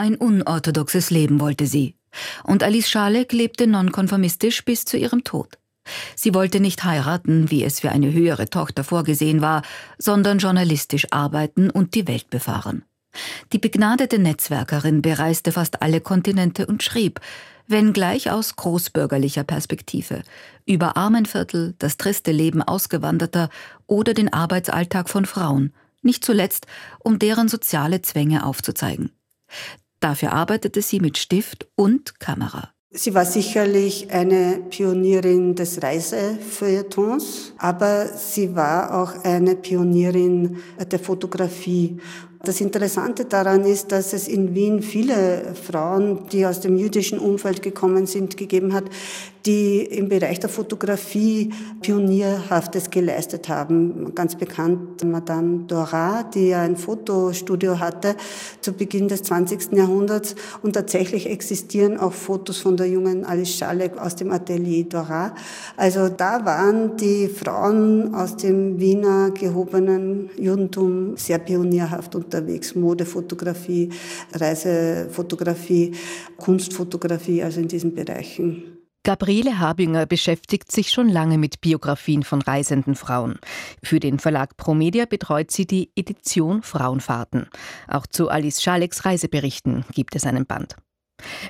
Ein unorthodoxes Leben wollte sie. Und Alice Schalek lebte nonkonformistisch bis zu ihrem Tod. Sie wollte nicht heiraten, wie es für eine höhere Tochter vorgesehen war, sondern journalistisch arbeiten und die Welt befahren. Die begnadete Netzwerkerin bereiste fast alle Kontinente und schrieb, wenngleich aus großbürgerlicher Perspektive, über Armenviertel, das triste Leben Ausgewanderter oder den Arbeitsalltag von Frauen, nicht zuletzt, um deren soziale Zwänge aufzuzeigen. Dafür arbeitete sie mit Stift und Kamera. Sie war sicherlich eine Pionierin des Reisefeuilletons, aber sie war auch eine Pionierin der Fotografie. Das Interessante daran ist, dass es in Wien viele Frauen, die aus dem jüdischen Umfeld gekommen sind, gegeben hat, die im Bereich der Fotografie Pionierhaftes geleistet haben. Ganz bekannt Madame Dora, die ja ein Fotostudio hatte zu Beginn des 20. Jahrhunderts. Und tatsächlich existieren auch Fotos von der jungen Alice Schalek aus dem Atelier Dora. Also da waren die Frauen aus dem Wiener gehobenen Judentum sehr pionierhaft unterwegs. Modefotografie, Reisefotografie, Kunstfotografie, also in diesen Bereichen. Gabriele Habinger beschäftigt sich schon lange mit Biografien von reisenden Frauen. Für den Verlag Promedia betreut sie die Edition Frauenfahrten. Auch zu Alice Schaleks Reiseberichten gibt es einen Band.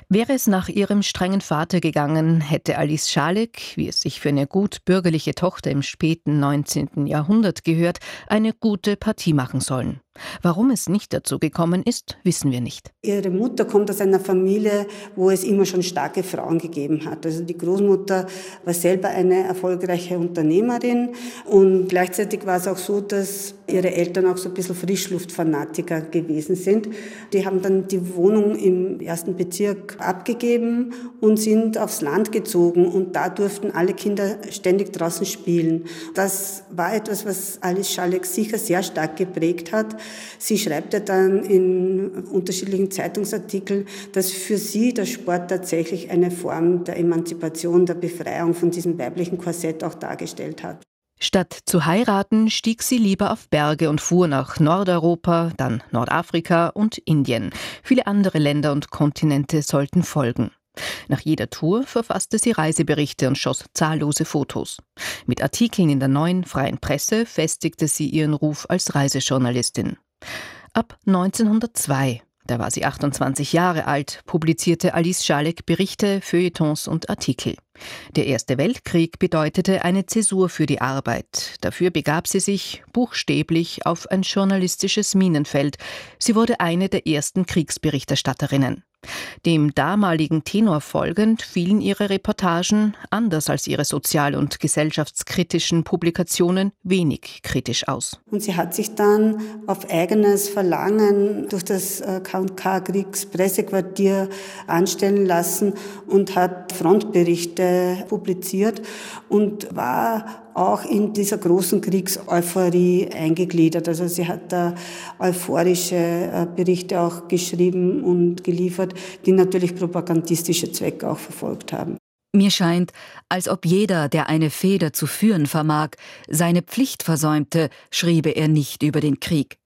Wäre es nach ihrem strengen Vater gegangen, hätte Alice Schalek, wie es sich für eine gut bürgerliche Tochter im späten 19. Jahrhundert gehört, eine gute Partie machen sollen. Warum es nicht dazu gekommen ist, wissen wir nicht. Ihre Mutter kommt aus einer Familie, wo es immer schon starke Frauen gegeben hat. Also die Großmutter war selber eine erfolgreiche Unternehmerin und gleichzeitig war es auch so, dass ihre Eltern auch so ein bisschen Frischluftfanatiker gewesen sind. Die haben dann die Wohnung im ersten Bezirk abgegeben und sind aufs Land gezogen und da durften alle Kinder ständig draußen spielen. Das war etwas, was Alice Schalek sicher sehr stark geprägt hat. Sie schreibt ja dann in unterschiedlichen Zeitungsartikeln, dass für sie der Sport tatsächlich eine Form der Emanzipation, der Befreiung von diesem weiblichen Korsett auch dargestellt hat. Statt zu heiraten, stieg sie lieber auf Berge und fuhr nach Nordeuropa, dann Nordafrika und Indien. Viele andere Länder und Kontinente sollten folgen. Nach jeder Tour verfasste sie Reiseberichte und schoss zahllose Fotos. Mit Artikeln in der neuen freien Presse festigte sie ihren Ruf als Reisejournalistin. Ab 1902, da war sie 28 Jahre alt, publizierte Alice Schalek Berichte, Feuilletons und Artikel. Der Erste Weltkrieg bedeutete eine Zäsur für die Arbeit. Dafür begab sie sich buchstäblich auf ein journalistisches Minenfeld. Sie wurde eine der ersten Kriegsberichterstatterinnen. Dem damaligen Tenor folgend fielen ihre Reportagen, anders als ihre sozial- und gesellschaftskritischen Publikationen, wenig kritisch aus. Und sie hat sich dann auf eigenes Verlangen durch das K&K-Kriegspressequartier anstellen lassen und hat Frontberichte publiziert und war auch in dieser großen Kriegseuphorie eingegliedert. Also sie hat da euphorische äh, Berichte auch geschrieben und geliefert, die natürlich propagandistische Zwecke auch verfolgt haben. Mir scheint, als ob jeder, der eine Feder zu führen vermag, seine Pflicht versäumte, schriebe er nicht über den Krieg.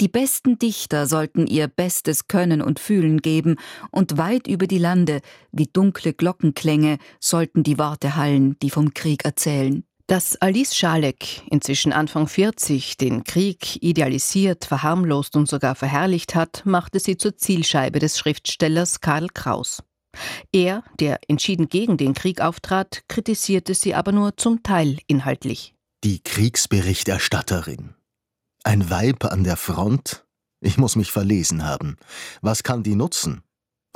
Die besten Dichter sollten ihr bestes Können und Fühlen geben, und weit über die Lande, wie dunkle Glockenklänge, sollten die Worte hallen, die vom Krieg erzählen. Dass Alice Schalek, inzwischen Anfang 40, den Krieg idealisiert, verharmlost und sogar verherrlicht hat, machte sie zur Zielscheibe des Schriftstellers Karl Kraus. Er, der entschieden gegen den Krieg auftrat, kritisierte sie aber nur zum Teil inhaltlich. Die Kriegsberichterstatterin. Ein Weib an der Front? Ich muss mich verlesen haben. Was kann die nutzen?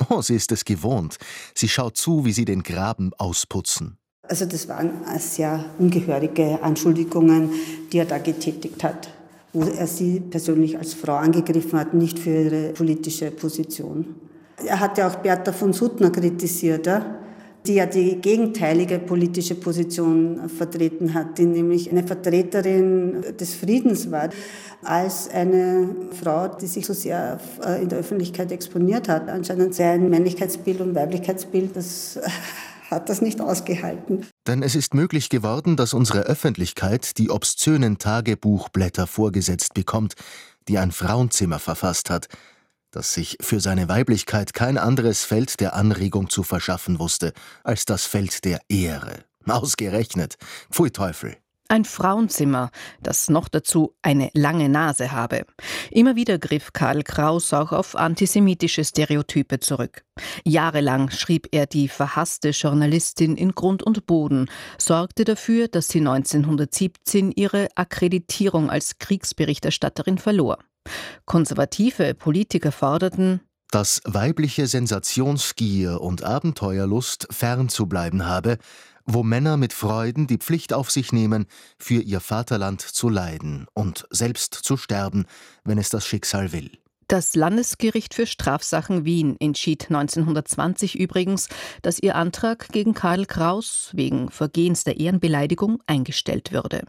Oh, sie ist es gewohnt. Sie schaut zu, wie sie den Graben ausputzen. Also das waren sehr ungehörige Anschuldigungen, die er da getätigt hat, wo er sie persönlich als Frau angegriffen hat, nicht für ihre politische Position. Er hat ja auch Bertha von Suttner kritisiert, die ja die gegenteilige politische Position vertreten hat, die nämlich eine Vertreterin des Friedens war, als eine Frau, die sich so sehr äh, in der Öffentlichkeit exponiert hat. Anscheinend sein Männlichkeitsbild und Weiblichkeitsbild, das hat das nicht ausgehalten. Denn es ist möglich geworden, dass unsere Öffentlichkeit die obszönen Tagebuchblätter vorgesetzt bekommt, die ein Frauenzimmer verfasst hat, dass sich für seine Weiblichkeit kein anderes Feld der Anregung zu verschaffen wusste als das Feld der Ehre. Ausgerechnet. Pfui Teufel. Ein Frauenzimmer, das noch dazu eine lange Nase habe. Immer wieder griff Karl Kraus auch auf antisemitische Stereotype zurück. Jahrelang schrieb er die verhasste Journalistin in Grund und Boden, sorgte dafür, dass sie 1917 ihre Akkreditierung als Kriegsberichterstatterin verlor. Konservative Politiker forderten, dass weibliche Sensationsgier und Abenteuerlust fern zu bleiben habe, wo Männer mit Freuden die Pflicht auf sich nehmen, für ihr Vaterland zu leiden und selbst zu sterben, wenn es das Schicksal will. Das Landesgericht für Strafsachen Wien entschied 1920 übrigens, dass ihr Antrag gegen Karl Kraus wegen Vergehens der Ehrenbeleidigung eingestellt würde.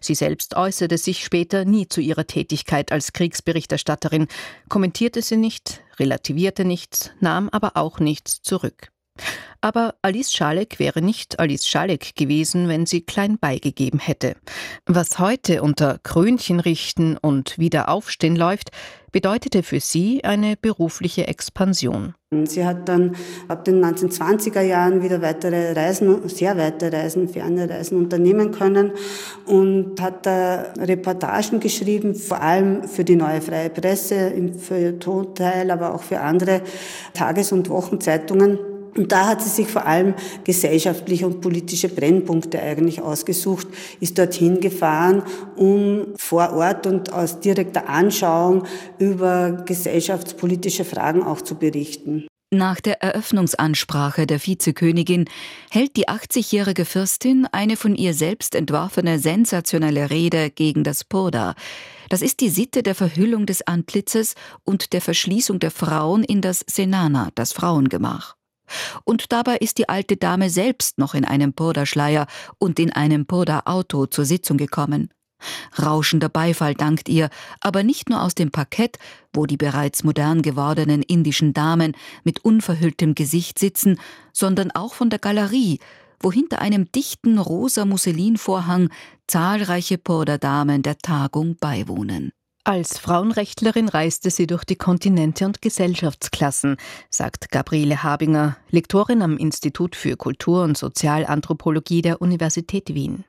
Sie selbst äußerte sich später nie zu ihrer Tätigkeit als Kriegsberichterstatterin, kommentierte sie nicht, relativierte nichts, nahm aber auch nichts zurück. Aber Alice Schalek wäre nicht Alice Schalek gewesen, wenn sie klein beigegeben hätte. Was heute unter Krönchen richten und wieder aufstehen läuft, bedeutete für sie eine berufliche Expansion. Sie hat dann ab den 1920er Jahren wieder weitere Reisen, sehr weite Reisen, ferne Reisen unternehmen können und hat da Reportagen geschrieben, vor allem für die Neue Freie Presse, im Feuilleton-Teil, aber auch für andere Tages- und Wochenzeitungen. Und da hat sie sich vor allem gesellschaftliche und politische Brennpunkte eigentlich ausgesucht, ist dorthin gefahren, um vor Ort und aus direkter Anschauung über gesellschaftspolitische Fragen auch zu berichten. Nach der Eröffnungsansprache der Vizekönigin hält die 80-jährige Fürstin eine von ihr selbst entworfene sensationelle Rede gegen das Purda. Das ist die Sitte der Verhüllung des Antlitzes und der Verschließung der Frauen in das Senana, das Frauengemach. Und dabei ist die alte Dame selbst noch in einem Purda-Schleier und in einem Purda-Auto zur Sitzung gekommen. Rauschender Beifall dankt ihr, aber nicht nur aus dem Parkett, wo die bereits modern gewordenen indischen Damen mit unverhülltem Gesicht sitzen, sondern auch von der Galerie, wo hinter einem dichten rosa Musselinvorhang zahlreiche Purda-Damen der Tagung beiwohnen. Als Frauenrechtlerin reiste sie durch die Kontinente und Gesellschaftsklassen, sagt Gabriele Habinger, Lektorin am Institut für Kultur- und Sozialanthropologie der Universität Wien.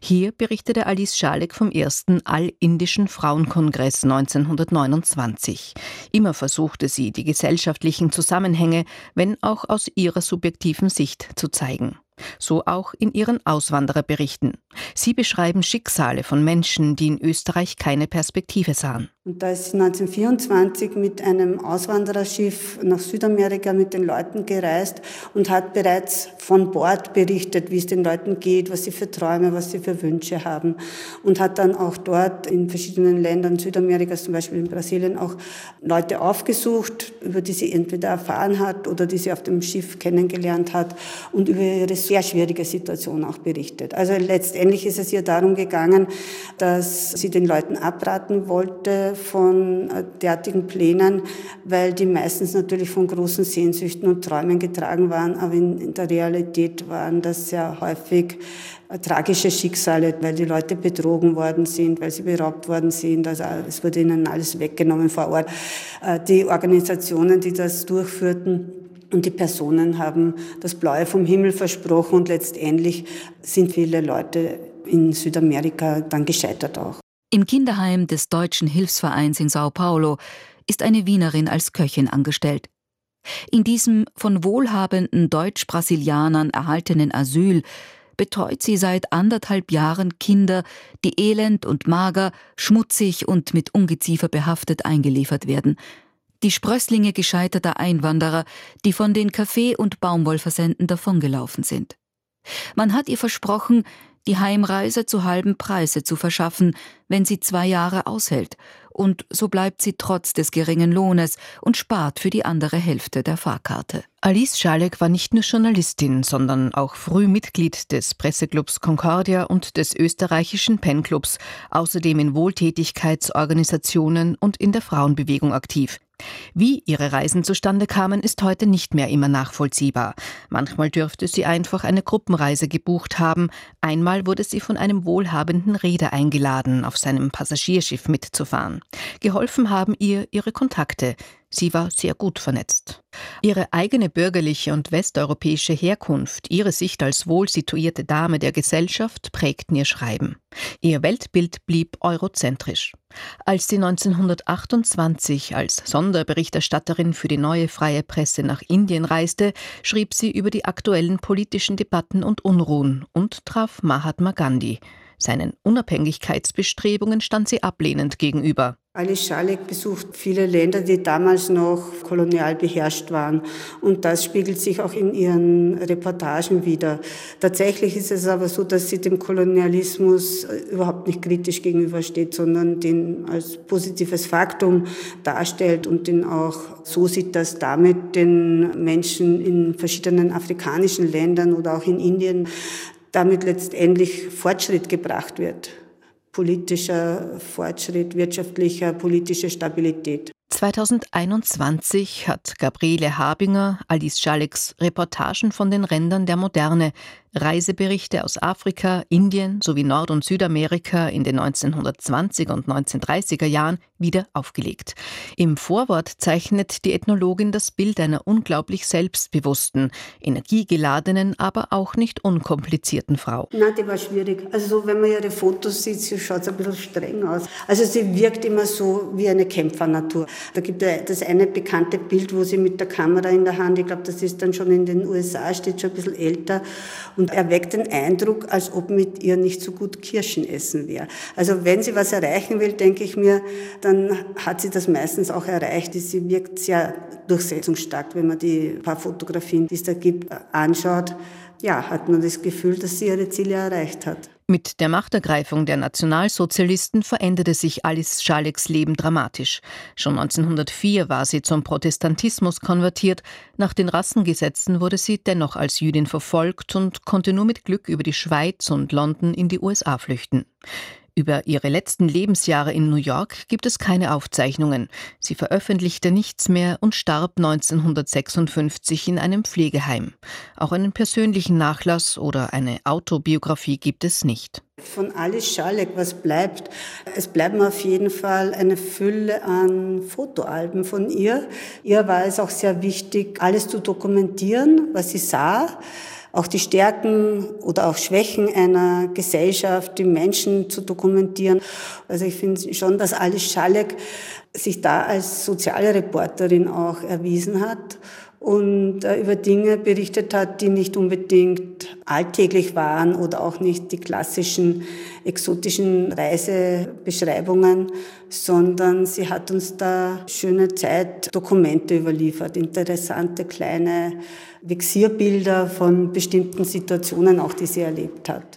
Hier berichtete Alice Schalek vom ersten All-Indischen Frauenkongress 1929. Immer versuchte sie, die gesellschaftlichen Zusammenhänge, wenn auch aus ihrer subjektiven Sicht, zu zeigen. So auch in ihren Auswandererberichten. Sie beschreiben Schicksale von Menschen, die in Österreich keine Perspektive sahen. Und da ist sie 1924 mit einem Auswandererschiff nach Südamerika mit den Leuten gereist und hat bereits von Bord berichtet, wie es den Leuten geht, was sie für Träume, was sie für Wünsche haben. Und hat dann auch dort in verschiedenen Ländern Südamerikas, zum Beispiel in Brasilien, auch Leute aufgesucht, über die sie entweder erfahren hat oder die sie auf dem Schiff kennengelernt hat und über ihre sehr schwierige Situation auch berichtet. Also letztendlich ist es ihr darum gegangen, dass sie den Leuten abraten wollte, von äh, derartigen Plänen, weil die meistens natürlich von großen Sehnsüchten und Träumen getragen waren, aber in, der Realität waren das sehr häufig äh, tragische Schicksale, weil die Leute betrogen worden sind, weil sie beraubt worden sind. Also äh, es wurde ihnen alles weggenommen vor Ort. Die Organisationen, die das durchführten, und die Personen haben das Blaue vom Himmel versprochen und letztendlich sind viele Leute in Südamerika dann gescheitert auch. Im Kinderheim des Deutschen Hilfsvereins in Sao Paulo ist eine Wienerin als Köchin angestellt. In diesem von wohlhabenden Deutsch-Brasilianern erhaltenen Asyl betreut sie seit anderthalb Jahren Kinder, die elend und mager, schmutzig und mit Ungeziefer behaftet eingeliefert werden. Die Sprösslinge gescheiterter Einwanderer, die von den Kaffee- und Baumwollversenden davongelaufen sind. Man hat ihr versprochen, die Heimreise zu halben Preise zu verschaffen, wenn sie zwei Jahre aushält, und so bleibt sie trotz des geringen Lohnes und spart für die andere Hälfte der Fahrkarte. Alice Schalek war nicht nur Journalistin, sondern auch früh Mitglied des Presseclubs Concordia und des österreichischen Penclubs, außerdem in Wohltätigkeitsorganisationen und in der Frauenbewegung aktiv. Wie ihre Reisen zustande kamen, ist heute nicht mehr immer nachvollziehbar. Manchmal dürfte sie einfach eine Gruppenreise gebucht haben, einmal wurde sie von einem wohlhabenden Reeder eingeladen, auf seinem Passagierschiff mitzufahren. Geholfen haben ihr ihre Kontakte. Sie war sehr gut vernetzt. Ihre eigene bürgerliche und westeuropäische Herkunft, ihre Sicht als wohl situierte Dame der Gesellschaft prägten ihr Schreiben. Ihr Weltbild blieb eurozentrisch. Als sie 1928 als Sonderberichterstatterin für die neue freie Presse nach Indien reiste, schrieb sie über die aktuellen politischen Debatten und Unruhen und traf Mahatma Gandhi. Seinen Unabhängigkeitsbestrebungen stand sie ablehnend gegenüber. Alice Schalek besucht viele Länder, die damals noch kolonial beherrscht waren. Und das spiegelt sich auch in ihren Reportagen wieder. Tatsächlich ist es aber so, dass sie dem Kolonialismus äh, überhaupt nicht kritisch gegenübersteht, sondern den als positives Faktum darstellt und den auch so sieht, dass damit den Menschen in verschiedenen afrikanischen Ländern oder auch in Indien damit letztendlich Fortschritt gebracht wird politischer Fortschritt, wirtschaftlicher, politische Stabilität. 2021 hat Gabriele Habinger Alice Schaleks Reportagen von den Rändern der Moderne Reiseberichte aus Afrika, Indien sowie Nord- und Südamerika in den 1920er und 1930er Jahren wieder aufgelegt. Im Vorwort zeichnet die Ethnologin das Bild einer unglaublich selbstbewussten, energiegeladenen, aber auch nicht unkomplizierten Frau. Na, die war schwierig. Also so, wenn man ihre Fotos sieht, sie schaut ein bisschen streng aus. Also sie wirkt immer so wie eine Kämpfernatur. Da gibt es das eine bekannte Bild, wo sie mit der Kamera in der Hand, ich glaube, das ist dann schon in den USA, steht schon ein bisschen älter und erweckt den Eindruck, als ob mit ihr nicht so gut Kirschen essen wäre. Also wenn sie was erreichen will, denke ich mir, dann hat sie das meistens auch erreicht. Sie wirkt sehr durchsetzungsstark, wenn man die paar Fotografien, die es da gibt, anschaut. Ja, hat man das Gefühl, dass sie ihre Ziele erreicht hat. Mit der Machtergreifung der Nationalsozialisten veränderte sich Alice Schaleks Leben dramatisch. Schon 1904 war sie zum Protestantismus konvertiert. Nach den Rassengesetzen wurde sie dennoch als Jüdin verfolgt und konnte nur mit Glück über die Schweiz und London in die USA flüchten. Über ihre letzten Lebensjahre in New York gibt es keine Aufzeichnungen. Sie veröffentlichte nichts mehr und starb 1956 in einem Pflegeheim. Auch einen persönlichen Nachlass oder eine Autobiografie gibt es nicht. Von Alice Schalek, was bleibt? Es bleiben auf jeden Fall eine Fülle an Fotoalben von ihr. Ihr war es auch sehr wichtig, alles zu dokumentieren, was sie sah auch die Stärken oder auch Schwächen einer Gesellschaft, die Menschen zu dokumentieren. Also ich finde schon, dass Alice Schalek sich da als soziale Reporterin auch erwiesen hat und äh, über Dinge berichtet hat, die nicht unbedingt alltäglich waren oder auch nicht die klassischen exotischen Reisebeschreibungen, sondern sie hat uns da schöne Zeitdokumente überliefert, interessante kleine Vexierbilder von bestimmten Situationen, auch die sie erlebt hat.